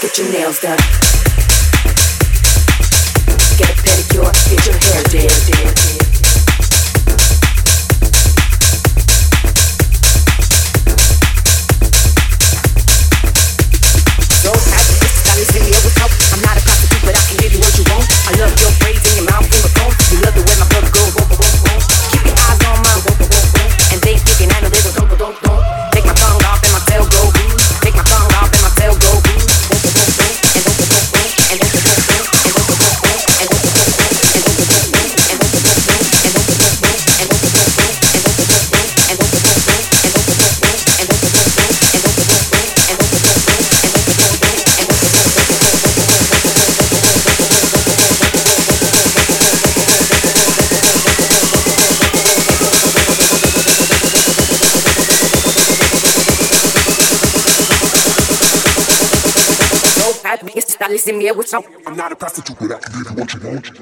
get your nails done. Get a pedicure, get your hair did. in me, which I'm, I'm not a prostitute, but I can give you what you want.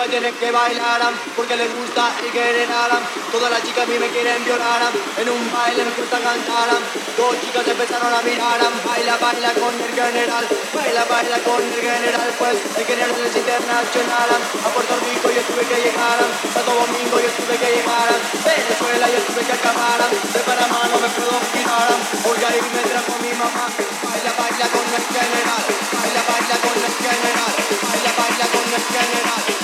Chicas tienen que bailar porque les gusta y quieren Todas las chicas a mí me quieren violar en un baile me gusta cantar. Dos chicas empezaron a mirar, baila, baila con el general, baila, baila con el general, pues el general es internacional. A Puerto Rico yo tuve que llegar, Santo Domingo yo tuve que llegar, Venezuela yo tuve que acabar, de Panamá no me puedo girar, porque ahí me trajo mi mamá. Baila, baila con el general, baila, baila con el general, baila, baila con el general,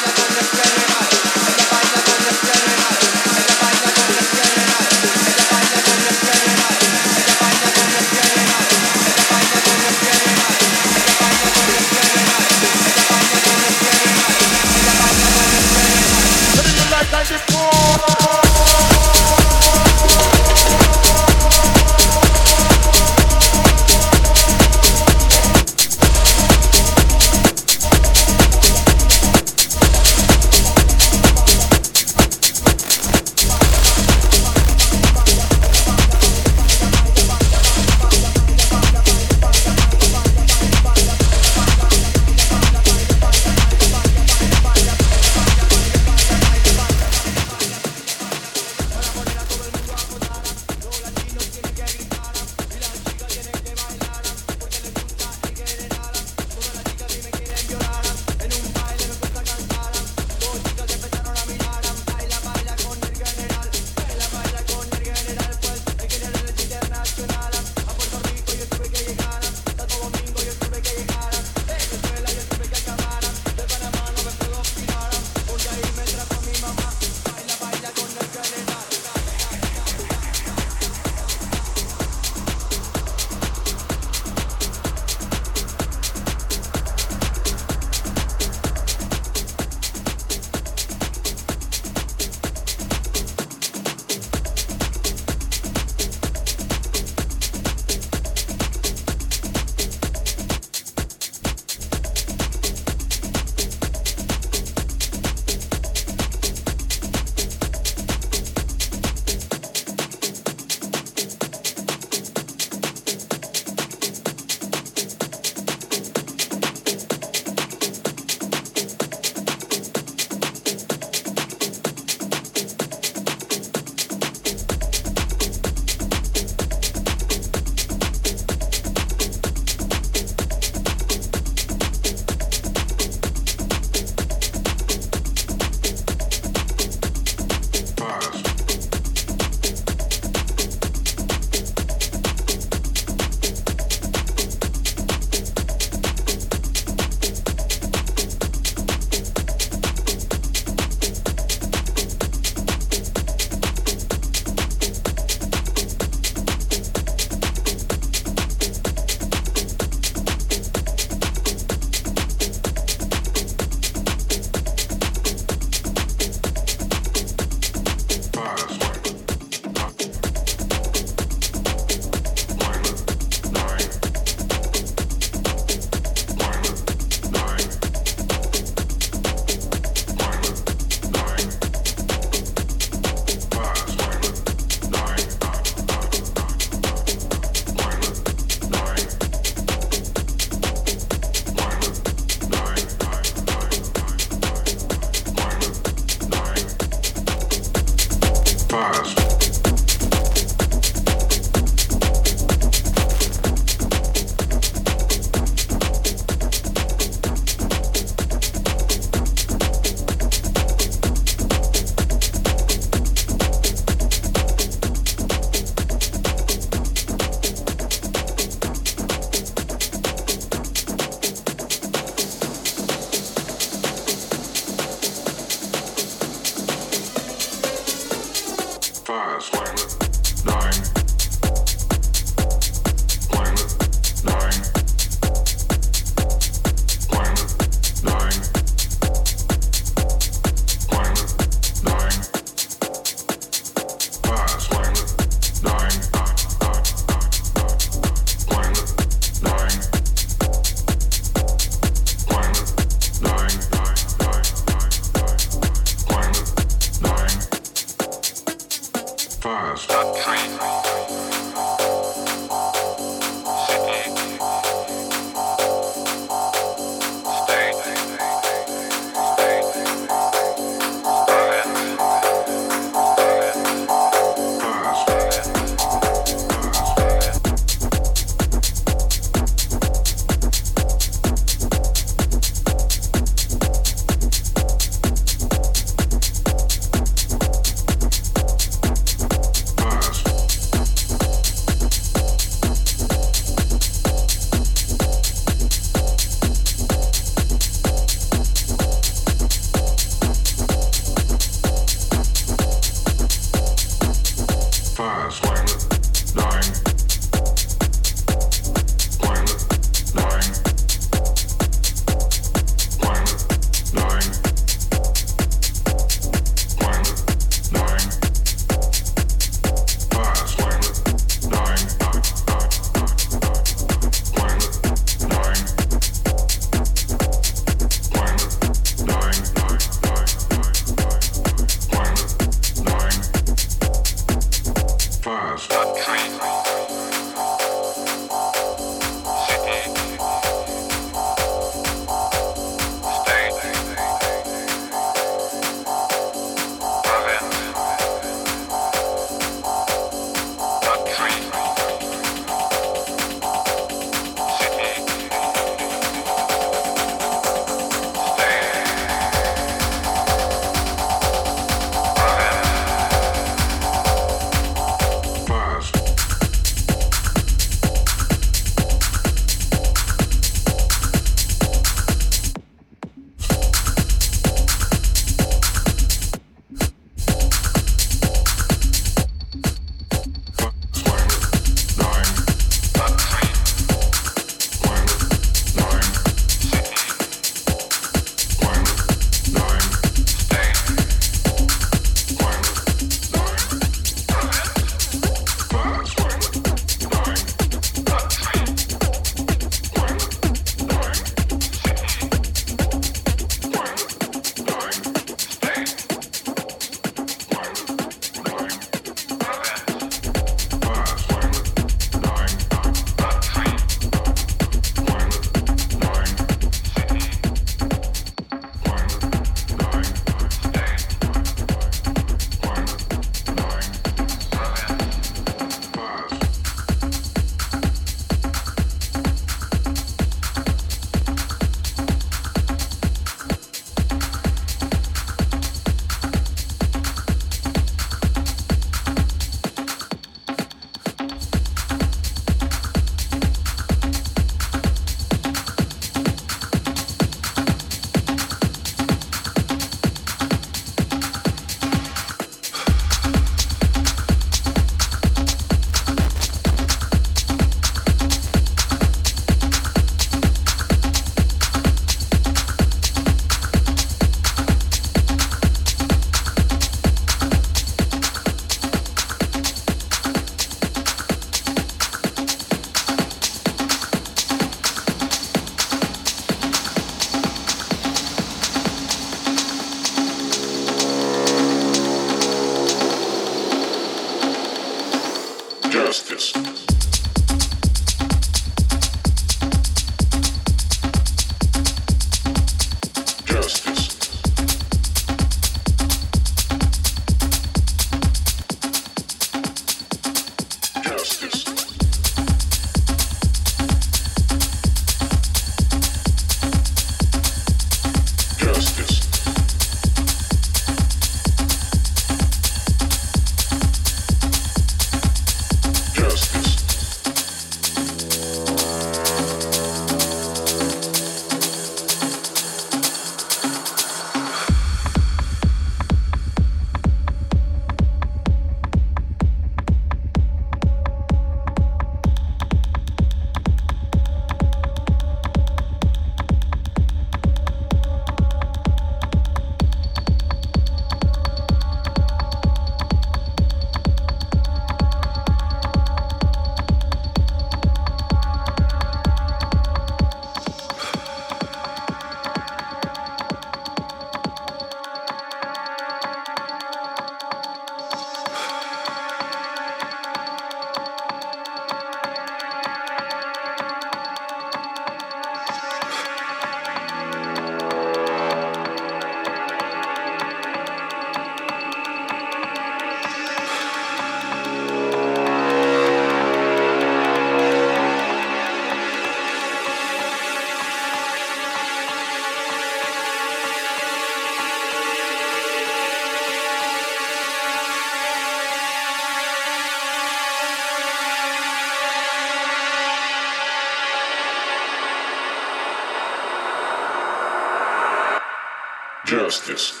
justice.